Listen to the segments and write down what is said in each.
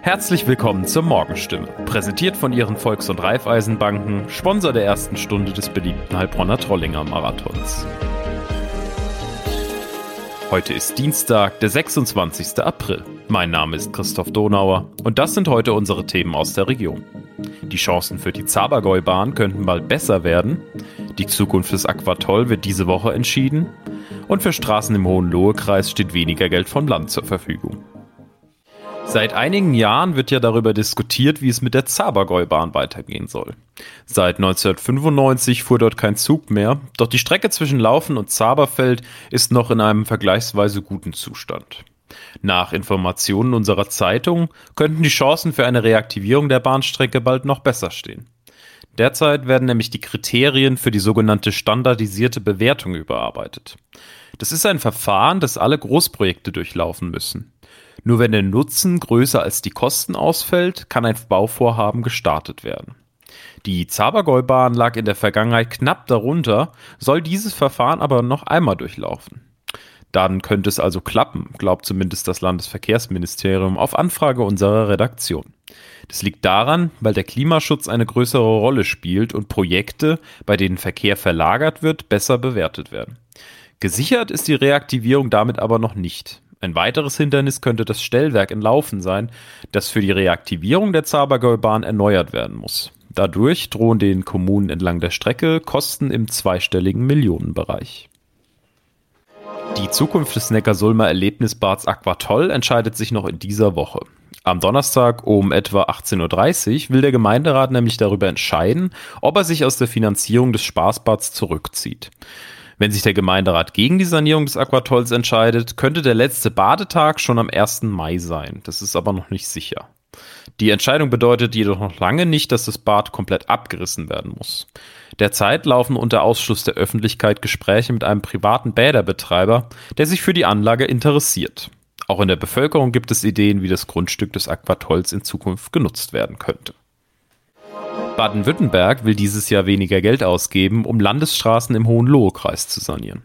Herzlich willkommen zur Morgenstimme, präsentiert von Ihren Volks- und Raiffeisenbanken, Sponsor der ersten Stunde des beliebten Heilbronner Trollinger Marathons. Heute ist Dienstag, der 26. April. Mein Name ist Christoph Donauer und das sind heute unsere Themen aus der Region. Die Chancen für die Zabergäu-Bahn könnten bald besser werden. Die Zukunft des Aquatoll wird diese Woche entschieden. Und für Straßen im Hohenlohe-Kreis steht weniger Geld vom Land zur Verfügung. Seit einigen Jahren wird ja darüber diskutiert, wie es mit der Zabergäu-Bahn weitergehen soll. Seit 1995 fuhr dort kein Zug mehr, doch die Strecke zwischen Laufen und Zaberfeld ist noch in einem vergleichsweise guten Zustand. Nach Informationen unserer Zeitung könnten die Chancen für eine Reaktivierung der Bahnstrecke bald noch besser stehen. Derzeit werden nämlich die Kriterien für die sogenannte standardisierte Bewertung überarbeitet. Das ist ein Verfahren, das alle Großprojekte durchlaufen müssen. Nur wenn der Nutzen größer als die Kosten ausfällt, kann ein Bauvorhaben gestartet werden. Die Zabergäubahn lag in der Vergangenheit knapp darunter, soll dieses Verfahren aber noch einmal durchlaufen. Dann könnte es also klappen, glaubt zumindest das Landesverkehrsministerium auf Anfrage unserer Redaktion. Das liegt daran, weil der Klimaschutz eine größere Rolle spielt und Projekte, bei denen Verkehr verlagert wird, besser bewertet werden. Gesichert ist die Reaktivierung damit aber noch nicht. Ein weiteres Hindernis könnte das Stellwerk in Laufen sein, das für die Reaktivierung der Zabergäubahn erneuert werden muss. Dadurch drohen den Kommunen entlang der Strecke Kosten im zweistelligen Millionenbereich. Die Zukunft des Neckarsulmer Erlebnisbads Aquatoll entscheidet sich noch in dieser Woche. Am Donnerstag um etwa 18.30 Uhr will der Gemeinderat nämlich darüber entscheiden, ob er sich aus der Finanzierung des Spaßbads zurückzieht. Wenn sich der Gemeinderat gegen die Sanierung des Aquatolls entscheidet, könnte der letzte Badetag schon am 1. Mai sein. Das ist aber noch nicht sicher. Die Entscheidung bedeutet jedoch noch lange nicht, dass das Bad komplett abgerissen werden muss. Derzeit laufen unter Ausschluss der Öffentlichkeit Gespräche mit einem privaten Bäderbetreiber, der sich für die Anlage interessiert. Auch in der Bevölkerung gibt es Ideen, wie das Grundstück des Aquatolls in Zukunft genutzt werden könnte. Baden-Württemberg will dieses Jahr weniger Geld ausgeben, um Landesstraßen im Hohenlohe-Kreis zu sanieren.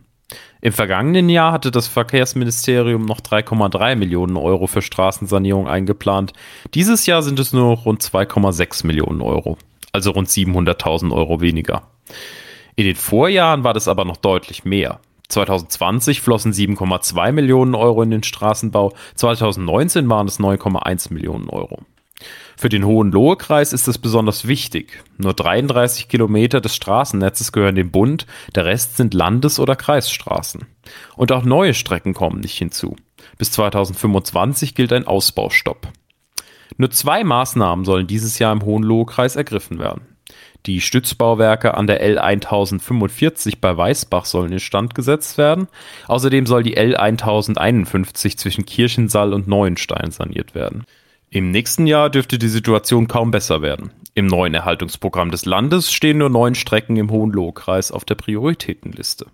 Im vergangenen Jahr hatte das Verkehrsministerium noch 3,3 Millionen Euro für Straßensanierung eingeplant. Dieses Jahr sind es nur rund 2,6 Millionen Euro, also rund 700.000 Euro weniger. In den Vorjahren war das aber noch deutlich mehr. 2020 flossen 7,2 Millionen Euro in den Straßenbau, 2019 waren es 9,1 Millionen Euro. Für den Hohenlohe-Kreis ist es besonders wichtig. Nur 33 Kilometer des Straßennetzes gehören dem Bund, der Rest sind Landes- oder Kreisstraßen. Und auch neue Strecken kommen nicht hinzu. Bis 2025 gilt ein Ausbaustopp. Nur zwei Maßnahmen sollen dieses Jahr im Hohenlohe-Kreis ergriffen werden. Die Stützbauwerke an der L 1045 bei Weißbach sollen instand gesetzt werden. Außerdem soll die L 1051 zwischen Kirchensall und Neuenstein saniert werden. Im nächsten Jahr dürfte die Situation kaum besser werden. Im neuen Erhaltungsprogramm des Landes stehen nur neun Strecken im Hohenlohe-Kreis auf der Prioritätenliste.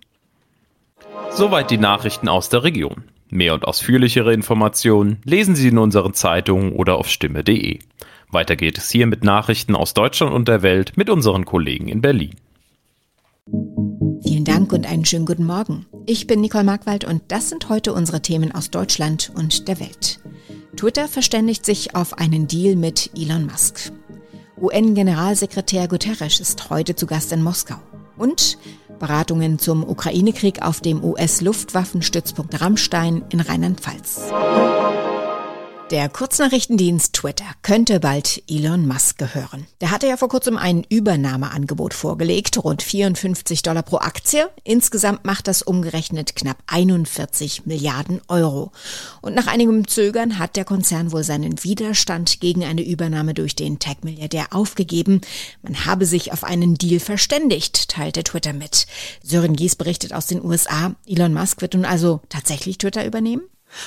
Soweit die Nachrichten aus der Region. Mehr und ausführlichere Informationen lesen Sie in unseren Zeitungen oder auf stimme.de. Weiter geht es hier mit Nachrichten aus Deutschland und der Welt mit unseren Kollegen in Berlin. Vielen Dank und einen schönen guten Morgen. Ich bin Nicole Markwald und das sind heute unsere Themen aus Deutschland und der Welt. Twitter verständigt sich auf einen Deal mit Elon Musk. UN-Generalsekretär Guterres ist heute zu Gast in Moskau. Und Beratungen zum Ukraine-Krieg auf dem US-Luftwaffenstützpunkt Rammstein in Rheinland-Pfalz. Der Kurznachrichtendienst Twitter könnte bald Elon Musk gehören. Der hatte ja vor kurzem ein Übernahmeangebot vorgelegt, rund 54 Dollar pro Aktie. Insgesamt macht das umgerechnet knapp 41 Milliarden Euro. Und nach einigem Zögern hat der Konzern wohl seinen Widerstand gegen eine Übernahme durch den Tech-Milliardär aufgegeben. Man habe sich auf einen Deal verständigt, teilte Twitter mit. Sören Gies berichtet aus den USA. Elon Musk wird nun also tatsächlich Twitter übernehmen?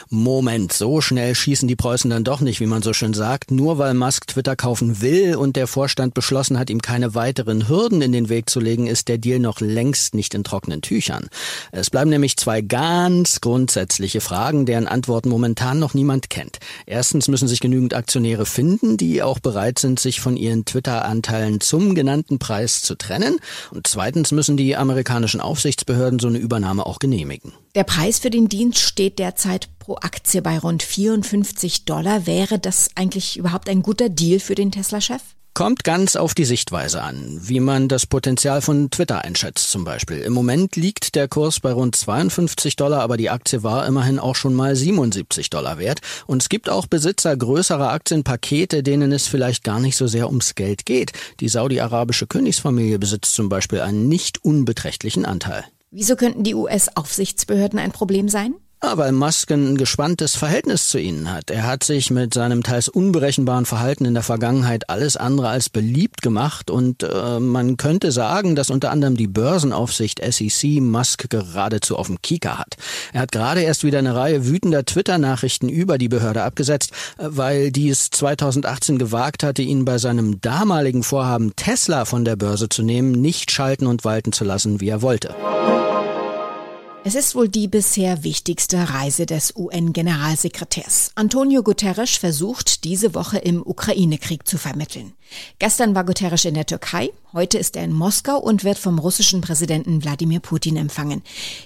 Moment, so schnell schießen die Preußen dann doch nicht, wie man so schön sagt. Nur weil Musk Twitter kaufen will und der Vorstand beschlossen hat, ihm keine weiteren Hürden in den Weg zu legen, ist der Deal noch längst nicht in trockenen Tüchern. Es bleiben nämlich zwei ganz grundsätzliche Fragen, deren Antworten momentan noch niemand kennt. Erstens müssen sich genügend Aktionäre finden, die auch bereit sind, sich von ihren Twitter-Anteilen zum genannten Preis zu trennen. Und zweitens müssen die amerikanischen Aufsichtsbehörden so eine Übernahme auch genehmigen. Der Preis für den Dienst steht derzeit pro Aktie bei rund 54 Dollar. Wäre das eigentlich überhaupt ein guter Deal für den Tesla-Chef? Kommt ganz auf die Sichtweise an, wie man das Potenzial von Twitter einschätzt zum Beispiel. Im Moment liegt der Kurs bei rund 52 Dollar, aber die Aktie war immerhin auch schon mal 77 Dollar wert. Und es gibt auch Besitzer größerer Aktienpakete, denen es vielleicht gar nicht so sehr ums Geld geht. Die saudi-arabische Königsfamilie besitzt zum Beispiel einen nicht unbeträchtlichen Anteil. Wieso könnten die US-Aufsichtsbehörden ein Problem sein? Weil Musk ein gespanntes Verhältnis zu ihnen hat. Er hat sich mit seinem teils unberechenbaren Verhalten in der Vergangenheit alles andere als beliebt gemacht und äh, man könnte sagen, dass unter anderem die Börsenaufsicht SEC Musk geradezu auf dem Kieker hat. Er hat gerade erst wieder eine Reihe wütender Twitter-Nachrichten über die Behörde abgesetzt, äh, weil die es 2018 gewagt hatte, ihn bei seinem damaligen Vorhaben Tesla von der Börse zu nehmen, nicht schalten und walten zu lassen, wie er wollte. Es ist wohl die bisher wichtigste Reise des UN-Generalsekretärs. Antonio Guterres versucht, diese Woche im Ukraine-Krieg zu vermitteln. Gestern war Guterres in der Türkei, heute ist er in Moskau und wird vom russischen Präsidenten Wladimir Putin empfangen.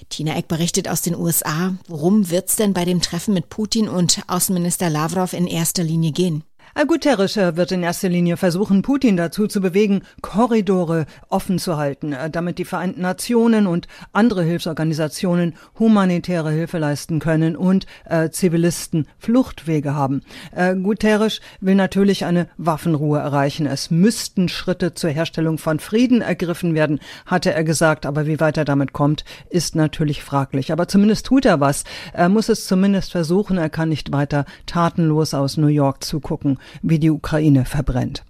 Tina Eck berichtet aus den USA. Worum wird's denn bei dem Treffen mit Putin und Außenminister Lavrov in erster Linie gehen? Guterres wird in erster Linie versuchen, Putin dazu zu bewegen, Korridore offen zu halten, äh, damit die Vereinten Nationen und andere Hilfsorganisationen humanitäre Hilfe leisten können und äh, Zivilisten Fluchtwege haben. Äh, Guterres will natürlich eine Waffenruhe erreichen. Es müssten Schritte zur Herstellung von Frieden ergriffen werden, hatte er gesagt. Aber wie weit er damit kommt, ist natürlich fraglich. Aber zumindest tut er was. Er muss es zumindest versuchen. Er kann nicht weiter tatenlos aus New York zugucken wie die Ukraine verbrennt.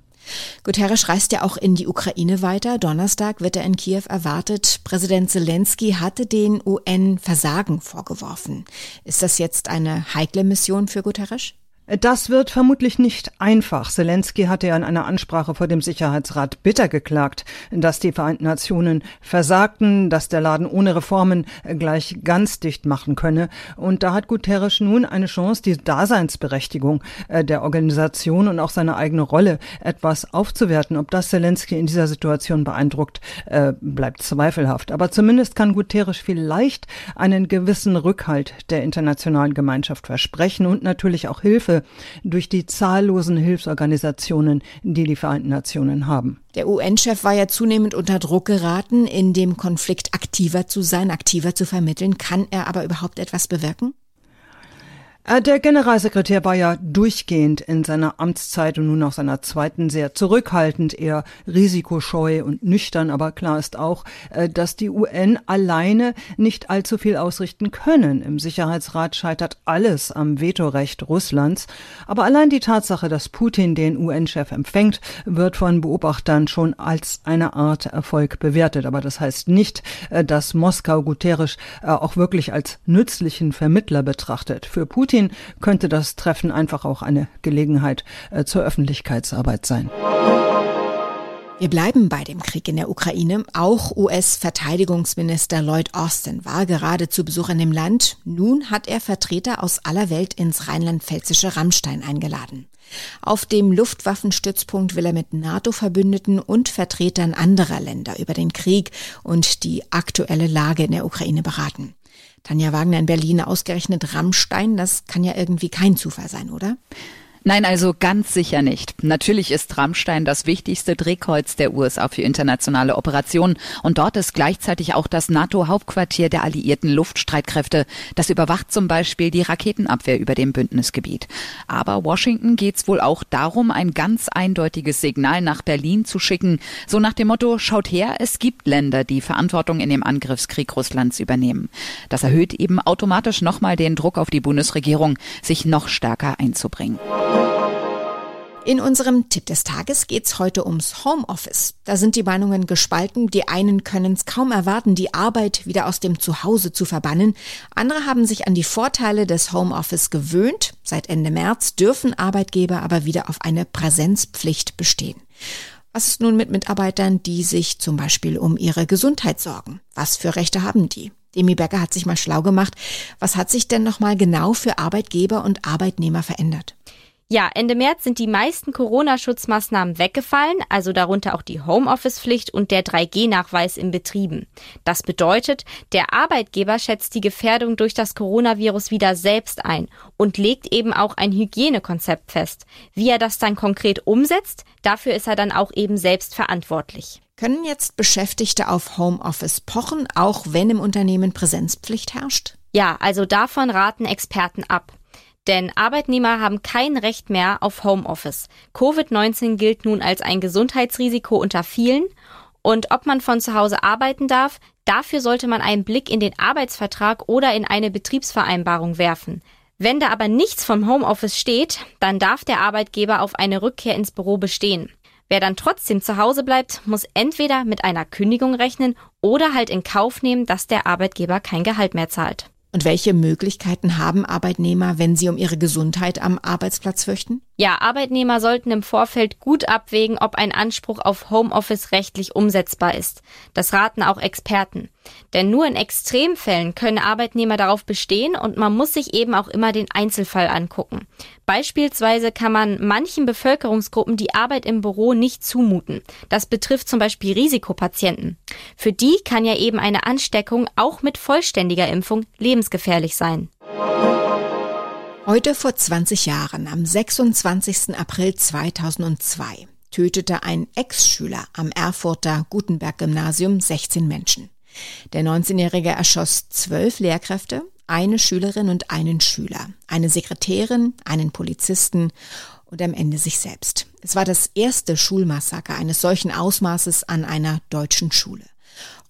Guterres reist ja auch in die Ukraine weiter. Donnerstag wird er in Kiew erwartet. Präsident Zelensky hatte den UN Versagen vorgeworfen. Ist das jetzt eine heikle Mission für Guterres? Das wird vermutlich nicht einfach. Zelensky hatte ja in einer Ansprache vor dem Sicherheitsrat bitter geklagt, dass die Vereinten Nationen versagten, dass der Laden ohne Reformen gleich ganz dicht machen könne. Und da hat Guterres nun eine Chance, die Daseinsberechtigung äh, der Organisation und auch seine eigene Rolle etwas aufzuwerten. Ob das Zelensky in dieser Situation beeindruckt, äh, bleibt zweifelhaft. Aber zumindest kann Guterres vielleicht einen gewissen Rückhalt der internationalen Gemeinschaft versprechen und natürlich auch Hilfe durch die zahllosen Hilfsorganisationen, die die Vereinten Nationen haben. Der UN-Chef war ja zunehmend unter Druck geraten, in dem Konflikt aktiver zu sein, aktiver zu vermitteln. Kann er aber überhaupt etwas bewirken? Äh, der Generalsekretär war ja durchgehend in seiner Amtszeit und nun auch seiner zweiten sehr zurückhaltend, eher risikoscheu und nüchtern. Aber klar ist auch, äh, dass die UN alleine nicht allzu viel ausrichten können. Im Sicherheitsrat scheitert alles am Vetorecht Russlands. Aber allein die Tatsache, dass Putin den UN-Chef empfängt, wird von Beobachtern schon als eine Art Erfolg bewertet. Aber das heißt nicht, äh, dass Moskau Guterres auch wirklich als nützlichen Vermittler betrachtet. Für Putin Putin könnte das Treffen einfach auch eine Gelegenheit äh, zur Öffentlichkeitsarbeit sein. Wir bleiben bei dem Krieg in der Ukraine. Auch US-Verteidigungsminister Lloyd Austin war gerade zu Besuch in dem Land. Nun hat er Vertreter aus aller Welt ins rheinland-pfälzische Rammstein eingeladen. Auf dem Luftwaffenstützpunkt will er mit NATO-Verbündeten und Vertretern anderer Länder über den Krieg und die aktuelle Lage in der Ukraine beraten. Tanja Wagner in Berlin ausgerechnet Rammstein, das kann ja irgendwie kein Zufall sein, oder? Nein, also ganz sicher nicht. Natürlich ist Rammstein das wichtigste Drehkreuz der USA für internationale Operationen und dort ist gleichzeitig auch das NATO-Hauptquartier der alliierten Luftstreitkräfte. Das überwacht zum Beispiel die Raketenabwehr über dem Bündnisgebiet. Aber Washington geht es wohl auch darum, ein ganz eindeutiges Signal nach Berlin zu schicken. So nach dem Motto, schaut her, es gibt Länder, die Verantwortung in dem Angriffskrieg Russlands übernehmen. Das erhöht eben automatisch nochmal den Druck auf die Bundesregierung, sich noch stärker einzubringen. In unserem Tipp des Tages geht's heute ums Homeoffice. Da sind die Meinungen gespalten. Die einen können es kaum erwarten, die Arbeit wieder aus dem Zuhause zu verbannen. Andere haben sich an die Vorteile des Homeoffice gewöhnt. Seit Ende März dürfen Arbeitgeber aber wieder auf eine Präsenzpflicht bestehen. Was ist nun mit Mitarbeitern, die sich zum Beispiel um ihre Gesundheit sorgen? Was für Rechte haben die? Demi Becker hat sich mal schlau gemacht. Was hat sich denn nochmal genau für Arbeitgeber und Arbeitnehmer verändert? Ja, Ende März sind die meisten Corona-Schutzmaßnahmen weggefallen, also darunter auch die Homeoffice-Pflicht und der 3G-Nachweis in Betrieben. Das bedeutet, der Arbeitgeber schätzt die Gefährdung durch das Coronavirus wieder selbst ein und legt eben auch ein Hygienekonzept fest. Wie er das dann konkret umsetzt, dafür ist er dann auch eben selbst verantwortlich. Können jetzt Beschäftigte auf Homeoffice pochen, auch wenn im Unternehmen Präsenzpflicht herrscht? Ja, also davon raten Experten ab. Denn Arbeitnehmer haben kein Recht mehr auf Homeoffice. Covid-19 gilt nun als ein Gesundheitsrisiko unter vielen. Und ob man von zu Hause arbeiten darf, dafür sollte man einen Blick in den Arbeitsvertrag oder in eine Betriebsvereinbarung werfen. Wenn da aber nichts vom Homeoffice steht, dann darf der Arbeitgeber auf eine Rückkehr ins Büro bestehen. Wer dann trotzdem zu Hause bleibt, muss entweder mit einer Kündigung rechnen oder halt in Kauf nehmen, dass der Arbeitgeber kein Gehalt mehr zahlt. Und welche Möglichkeiten haben Arbeitnehmer, wenn sie um ihre Gesundheit am Arbeitsplatz fürchten? Ja, Arbeitnehmer sollten im Vorfeld gut abwägen, ob ein Anspruch auf Homeoffice rechtlich umsetzbar ist. Das raten auch Experten. Denn nur in Extremfällen können Arbeitnehmer darauf bestehen und man muss sich eben auch immer den Einzelfall angucken. Beispielsweise kann man manchen Bevölkerungsgruppen die Arbeit im Büro nicht zumuten. Das betrifft zum Beispiel Risikopatienten. Für die kann ja eben eine Ansteckung auch mit vollständiger Impfung lebensgefährlich sein. Heute vor 20 Jahren, am 26. April 2002, tötete ein Ex-Schüler am Erfurter Gutenberg-Gymnasium 16 Menschen. Der 19-Jährige erschoss zwölf Lehrkräfte, eine Schülerin und einen Schüler, eine Sekretärin, einen Polizisten und am Ende sich selbst. Es war das erste Schulmassaker eines solchen Ausmaßes an einer deutschen Schule.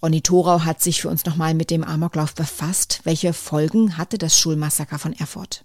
Ronny Thorau hat sich für uns nochmal mit dem Amoklauf befasst. Welche Folgen hatte das Schulmassaker von Erfurt?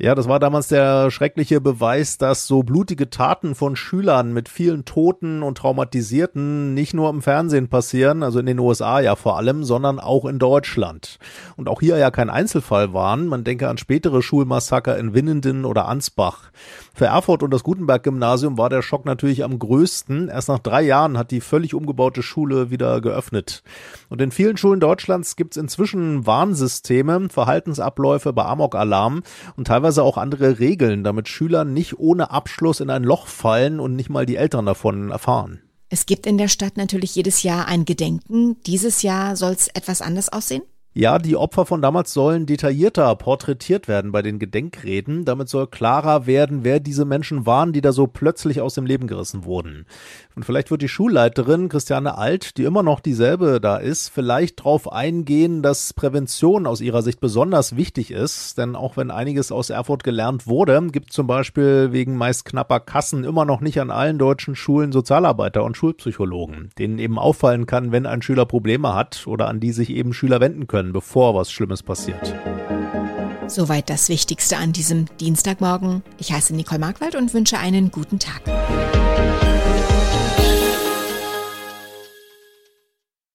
Ja, das war damals der schreckliche Beweis, dass so blutige Taten von Schülern mit vielen Toten und Traumatisierten nicht nur im Fernsehen passieren, also in den USA ja vor allem, sondern auch in Deutschland. Und auch hier ja kein Einzelfall waren. Man denke an spätere Schulmassaker in Winnenden oder Ansbach. Für Erfurt und das Gutenberg-Gymnasium war der Schock natürlich am größten. Erst nach drei Jahren hat die völlig umgebaute Schule wieder geöffnet. Und in vielen Schulen Deutschlands gibt es inzwischen Warnsysteme, Verhaltensabläufe bei Amok-Alarm und teilweise teilweise auch andere Regeln, damit Schüler nicht ohne Abschluss in ein Loch fallen und nicht mal die Eltern davon erfahren. Es gibt in der Stadt natürlich jedes Jahr ein Gedenken. Dieses Jahr soll es etwas anders aussehen? Ja, die Opfer von damals sollen detaillierter porträtiert werden bei den Gedenkreden. Damit soll klarer werden, wer diese Menschen waren, die da so plötzlich aus dem Leben gerissen wurden. Und vielleicht wird die Schulleiterin Christiane Alt, die immer noch dieselbe da ist, vielleicht darauf eingehen, dass Prävention aus ihrer Sicht besonders wichtig ist. Denn auch wenn einiges aus Erfurt gelernt wurde, gibt zum Beispiel wegen meist knapper Kassen immer noch nicht an allen deutschen Schulen Sozialarbeiter und Schulpsychologen, denen eben auffallen kann, wenn ein Schüler Probleme hat oder an die sich eben Schüler wenden können, bevor was Schlimmes passiert. Soweit das Wichtigste an diesem Dienstagmorgen. Ich heiße Nicole Markwald und wünsche einen guten Tag.